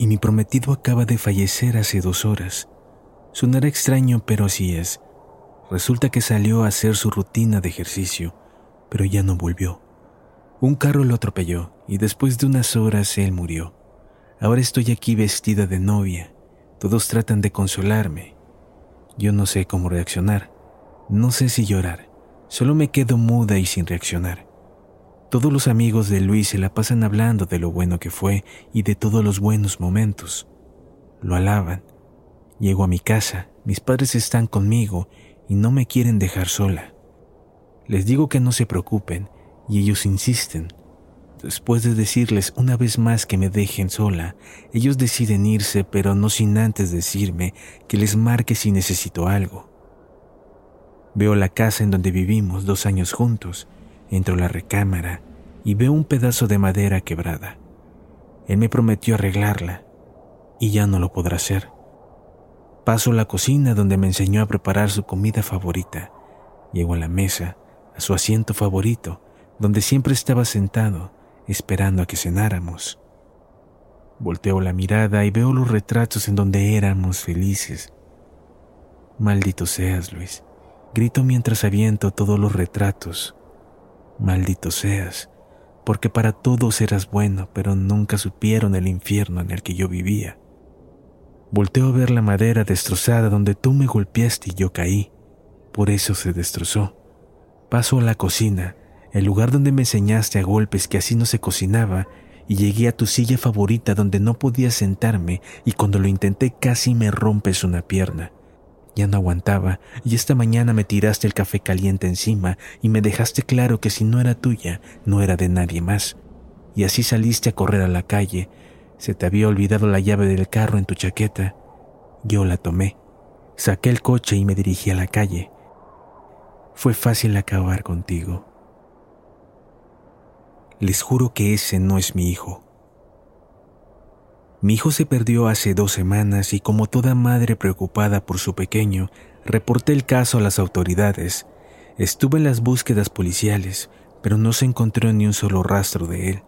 y mi prometido acaba de fallecer hace dos horas. Sonará extraño, pero así es. Resulta que salió a hacer su rutina de ejercicio, pero ya no volvió. Un carro lo atropelló y después de unas horas él murió. Ahora estoy aquí vestida de novia. Todos tratan de consolarme. Yo no sé cómo reaccionar. No sé si llorar. Solo me quedo muda y sin reaccionar. Todos los amigos de Luis se la pasan hablando de lo bueno que fue y de todos los buenos momentos. Lo alaban. Llego a mi casa, mis padres están conmigo y no me quieren dejar sola. Les digo que no se preocupen y ellos insisten. Después de decirles una vez más que me dejen sola, ellos deciden irse, pero no sin antes decirme que les marque si necesito algo. Veo la casa en donde vivimos dos años juntos Entro a la recámara y veo un pedazo de madera quebrada. Él me prometió arreglarla y ya no lo podrá hacer. Paso a la cocina donde me enseñó a preparar su comida favorita. Llego a la mesa, a su asiento favorito, donde siempre estaba sentado, esperando a que cenáramos. Volteo la mirada y veo los retratos en donde éramos felices. Maldito seas, Luis. Grito mientras aviento todos los retratos Maldito seas, porque para todos eras bueno, pero nunca supieron el infierno en el que yo vivía. Volteo a ver la madera destrozada donde tú me golpeaste y yo caí. Por eso se destrozó. Paso a la cocina, el lugar donde me enseñaste a golpes que así no se cocinaba, y llegué a tu silla favorita donde no podía sentarme y cuando lo intenté casi me rompes una pierna. Ya no aguantaba y esta mañana me tiraste el café caliente encima y me dejaste claro que si no era tuya, no era de nadie más. Y así saliste a correr a la calle. Se te había olvidado la llave del carro en tu chaqueta. Yo la tomé. Saqué el coche y me dirigí a la calle. Fue fácil acabar contigo. Les juro que ese no es mi hijo. Mi hijo se perdió hace dos semanas y como toda madre preocupada por su pequeño, reporté el caso a las autoridades. Estuve en las búsquedas policiales, pero no se encontró ni un solo rastro de él.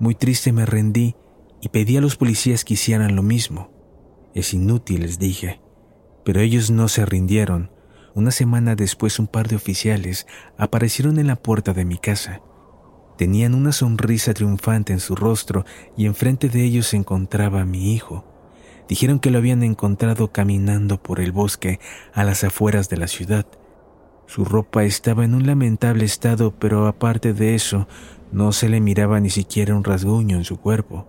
Muy triste me rendí y pedí a los policías que hicieran lo mismo. Es inútil, les dije. Pero ellos no se rindieron. Una semana después un par de oficiales aparecieron en la puerta de mi casa. Tenían una sonrisa triunfante en su rostro y enfrente de ellos se encontraba mi hijo. Dijeron que lo habían encontrado caminando por el bosque a las afueras de la ciudad. Su ropa estaba en un lamentable estado, pero aparte de eso, no se le miraba ni siquiera un rasguño en su cuerpo.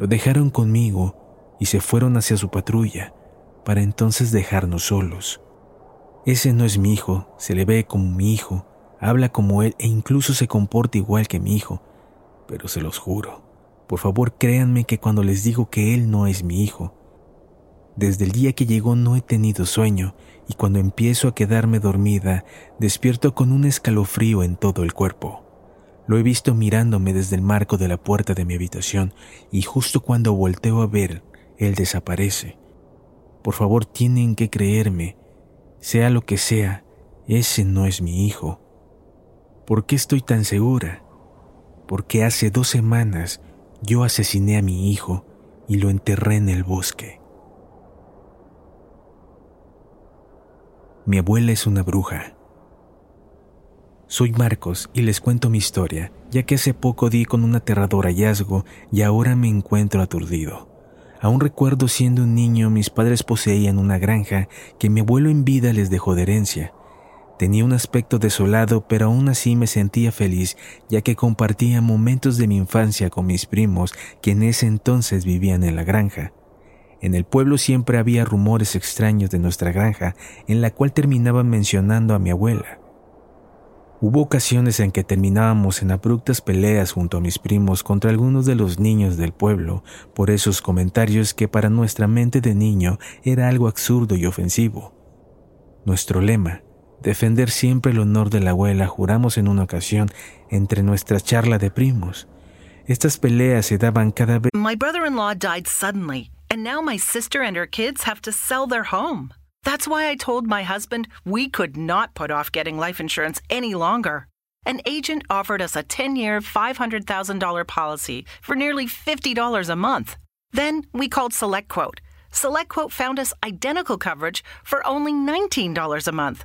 Lo dejaron conmigo y se fueron hacia su patrulla, para entonces dejarnos solos. Ese no es mi hijo, se le ve como mi hijo, habla como él e incluso se comporta igual que mi hijo, pero se los juro. Por favor, créanme que cuando les digo que él no es mi hijo, desde el día que llegó no he tenido sueño y cuando empiezo a quedarme dormida, despierto con un escalofrío en todo el cuerpo. Lo he visto mirándome desde el marco de la puerta de mi habitación y justo cuando volteo a ver, él desaparece. Por favor, tienen que creerme. Sea lo que sea, ese no es mi hijo. ¿Por qué estoy tan segura? Porque hace dos semanas yo asesiné a mi hijo y lo enterré en el bosque. Mi abuela es una bruja. Soy Marcos y les cuento mi historia, ya que hace poco di con un aterrador hallazgo y ahora me encuentro aturdido. Aún recuerdo siendo un niño mis padres poseían una granja que mi abuelo en vida les dejó de herencia. Tenía un aspecto desolado, pero aún así me sentía feliz, ya que compartía momentos de mi infancia con mis primos que en ese entonces vivían en la granja. En el pueblo siempre había rumores extraños de nuestra granja, en la cual terminaban mencionando a mi abuela. Hubo ocasiones en que terminábamos en abruptas peleas junto a mis primos contra algunos de los niños del pueblo por esos comentarios que para nuestra mente de niño era algo absurdo y ofensivo. Nuestro lema, defender siempre el honor de la abuela, juramos en una ocasión entre nuestra charla de primos. Estas peleas se daban cada vez. My brother-in-law died suddenly, and now my sister and her kids have to sell their home. That's why I told my husband we could not put off getting life insurance any longer. An agent offered us a 10 year, $500,000 policy for nearly $50 a month. Then we called SelectQuote. SelectQuote found us identical coverage for only $19 a month,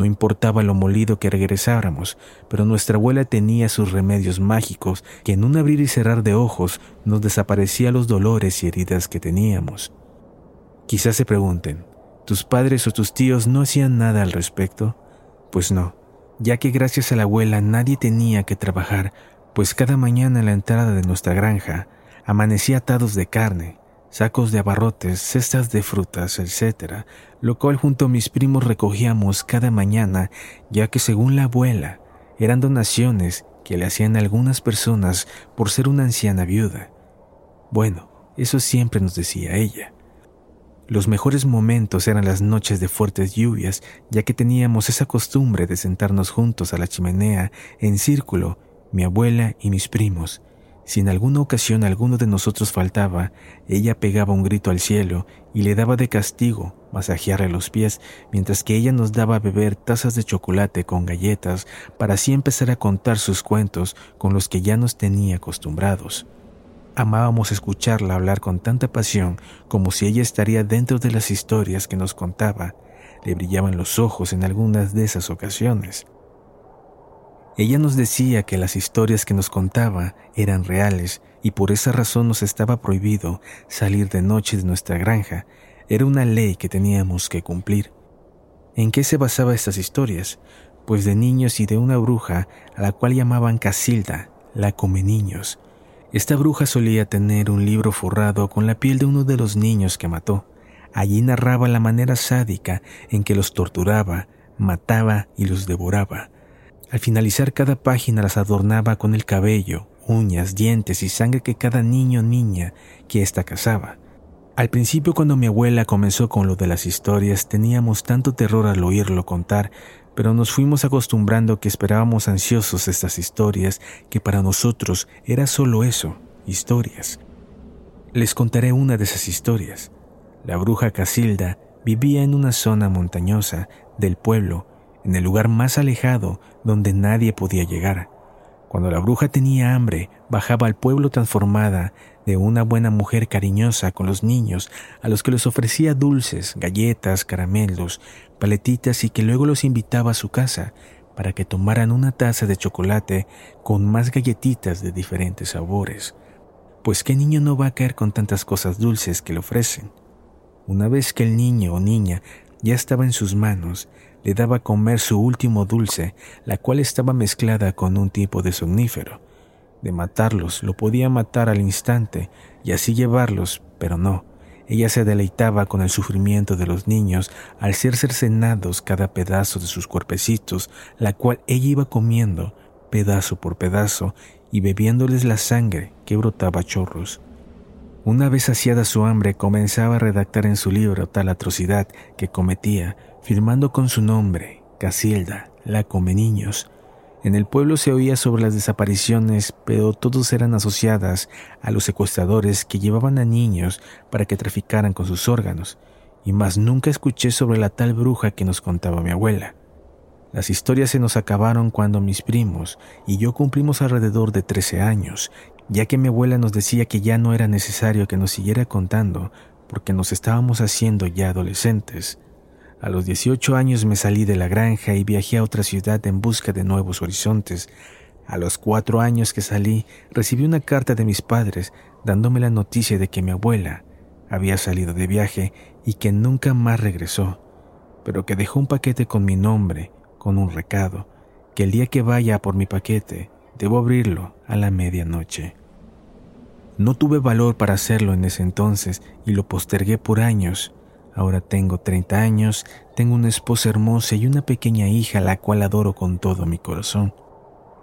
No importaba lo molido que regresáramos, pero nuestra abuela tenía sus remedios mágicos que en un abrir y cerrar de ojos nos desaparecía los dolores y heridas que teníamos. Quizás se pregunten, ¿tus padres o tus tíos no hacían nada al respecto? Pues no, ya que gracias a la abuela nadie tenía que trabajar, pues cada mañana en la entrada de nuestra granja amanecía atados de carne, sacos de abarrotes, cestas de frutas, etc., lo cual junto a mis primos recogíamos cada mañana, ya que según la abuela, eran donaciones que le hacían algunas personas por ser una anciana viuda. Bueno, eso siempre nos decía ella. Los mejores momentos eran las noches de fuertes lluvias, ya que teníamos esa costumbre de sentarnos juntos a la chimenea en círculo, mi abuela y mis primos, si en alguna ocasión alguno de nosotros faltaba, ella pegaba un grito al cielo y le daba de castigo masajearle los pies, mientras que ella nos daba a beber tazas de chocolate con galletas para así empezar a contar sus cuentos con los que ya nos tenía acostumbrados. Amábamos escucharla hablar con tanta pasión como si ella estaría dentro de las historias que nos contaba. Le brillaban los ojos en algunas de esas ocasiones. Ella nos decía que las historias que nos contaba eran reales y por esa razón nos estaba prohibido salir de noche de nuestra granja. Era una ley que teníamos que cumplir. ¿En qué se basaba estas historias? Pues de niños y de una bruja a la cual llamaban Casilda, la come niños. Esta bruja solía tener un libro forrado con la piel de uno de los niños que mató. Allí narraba la manera sádica en que los torturaba, mataba y los devoraba. Al finalizar cada página las adornaba con el cabello, uñas, dientes y sangre que cada niño o niña que ésta cazaba. Al principio cuando mi abuela comenzó con lo de las historias teníamos tanto terror al oírlo contar, pero nos fuimos acostumbrando que esperábamos ansiosos estas historias que para nosotros era solo eso, historias. Les contaré una de esas historias. La bruja Casilda vivía en una zona montañosa del pueblo en el lugar más alejado donde nadie podía llegar. Cuando la bruja tenía hambre, bajaba al pueblo transformada de una buena mujer cariñosa con los niños, a los que les ofrecía dulces, galletas, caramelos, paletitas y que luego los invitaba a su casa para que tomaran una taza de chocolate con más galletitas de diferentes sabores. Pues qué niño no va a caer con tantas cosas dulces que le ofrecen. Una vez que el niño o niña ya estaba en sus manos, le daba a comer su último dulce, la cual estaba mezclada con un tipo de somnífero. De matarlos, lo podía matar al instante y así llevarlos, pero no. Ella se deleitaba con el sufrimiento de los niños al ser cercenados cada pedazo de sus cuerpecitos, la cual ella iba comiendo pedazo por pedazo y bebiéndoles la sangre que brotaba chorros. Una vez saciada su hambre, comenzaba a redactar en su libro tal atrocidad que cometía, firmando con su nombre, Casilda, la come niños. En el pueblo se oía sobre las desapariciones, pero todos eran asociadas a los secuestradores que llevaban a niños para que traficaran con sus órganos, y más nunca escuché sobre la tal bruja que nos contaba mi abuela. Las historias se nos acabaron cuando mis primos y yo cumplimos alrededor de 13 años, ya que mi abuela nos decía que ya no era necesario que nos siguiera contando porque nos estábamos haciendo ya adolescentes. A los 18 años me salí de la granja y viajé a otra ciudad en busca de nuevos horizontes. A los cuatro años que salí, recibí una carta de mis padres dándome la noticia de que mi abuela había salido de viaje y que nunca más regresó, pero que dejó un paquete con mi nombre, con un recado, que el día que vaya por mi paquete, debo abrirlo a la medianoche. No tuve valor para hacerlo en ese entonces y lo postergué por años, Ahora tengo 30 años, tengo una esposa hermosa y una pequeña hija la cual adoro con todo mi corazón.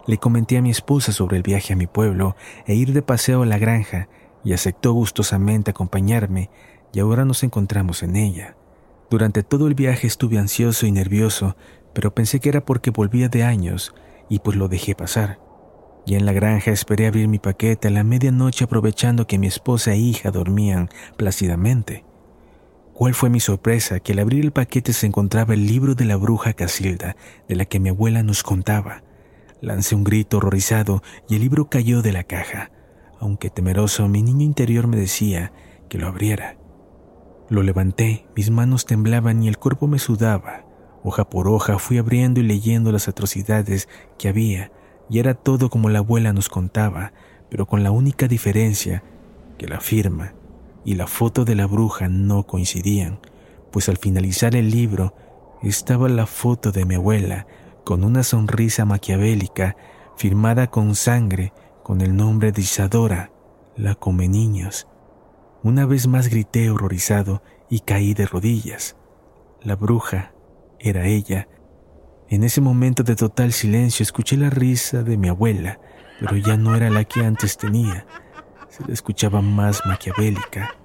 Le comenté a mi esposa sobre el viaje a mi pueblo e ir de paseo a la granja y aceptó gustosamente acompañarme y ahora nos encontramos en ella. Durante todo el viaje estuve ansioso y nervioso, pero pensé que era porque volvía de años y pues lo dejé pasar. Y en la granja esperé abrir mi paquete a la medianoche aprovechando que mi esposa e hija dormían plácidamente. ¿Cuál fue mi sorpresa que al abrir el paquete se encontraba el libro de la bruja Casilda, de la que mi abuela nos contaba? Lancé un grito horrorizado y el libro cayó de la caja. Aunque temeroso, mi niño interior me decía que lo abriera. Lo levanté, mis manos temblaban y el cuerpo me sudaba. Hoja por hoja fui abriendo y leyendo las atrocidades que había, y era todo como la abuela nos contaba, pero con la única diferencia que la firma y la foto de la bruja no coincidían, pues al finalizar el libro estaba la foto de mi abuela con una sonrisa maquiavélica firmada con sangre con el nombre de Isadora, la come niños. Una vez más grité horrorizado y caí de rodillas. La bruja era ella. En ese momento de total silencio escuché la risa de mi abuela, pero ya no era la que antes tenía se la escuchaba más maquiavélica.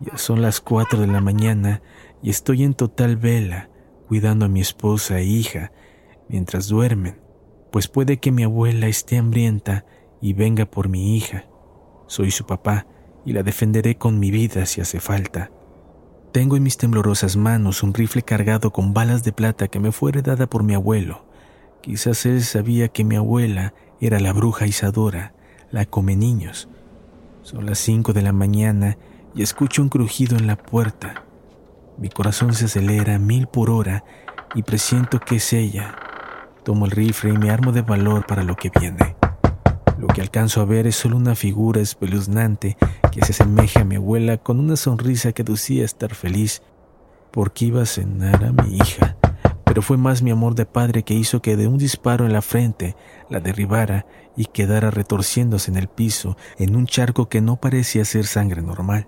Ya son las cuatro de la mañana y estoy en total vela, cuidando a mi esposa e hija mientras duermen, pues puede que mi abuela esté hambrienta y venga por mi hija. Soy su papá y la defenderé con mi vida si hace falta. Tengo en mis temblorosas manos un rifle cargado con balas de plata que me fue heredada por mi abuelo. Quizás él sabía que mi abuela era la bruja Isadora, la come niños, son las cinco de la mañana y escucho un crujido en la puerta. Mi corazón se acelera mil por hora y presiento que es ella. Tomo el rifle y me armo de valor para lo que viene. Lo que alcanzo a ver es solo una figura espeluznante que se asemeja a mi abuela con una sonrisa que decía estar feliz porque iba a cenar a mi hija pero fue más mi amor de padre que hizo que de un disparo en la frente la derribara y quedara retorciéndose en el piso en un charco que no parecía ser sangre normal.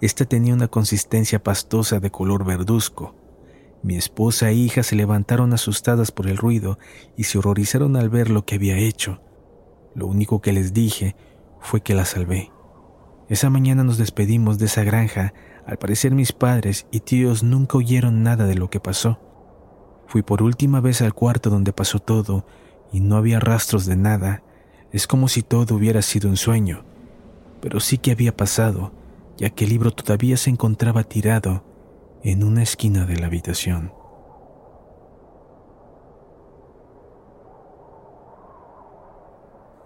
Esta tenía una consistencia pastosa de color verduzco. Mi esposa e hija se levantaron asustadas por el ruido y se horrorizaron al ver lo que había hecho. Lo único que les dije fue que la salvé. Esa mañana nos despedimos de esa granja. Al parecer mis padres y tíos nunca oyeron nada de lo que pasó. Fui por última vez al cuarto donde pasó todo y no había rastros de nada. Es como si todo hubiera sido un sueño, pero sí que había pasado, ya que el libro todavía se encontraba tirado en una esquina de la habitación.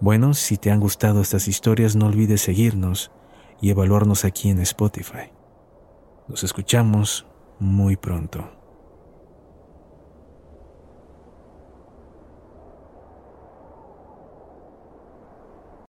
Bueno, si te han gustado estas historias no olvides seguirnos y evaluarnos aquí en Spotify. Nos escuchamos muy pronto.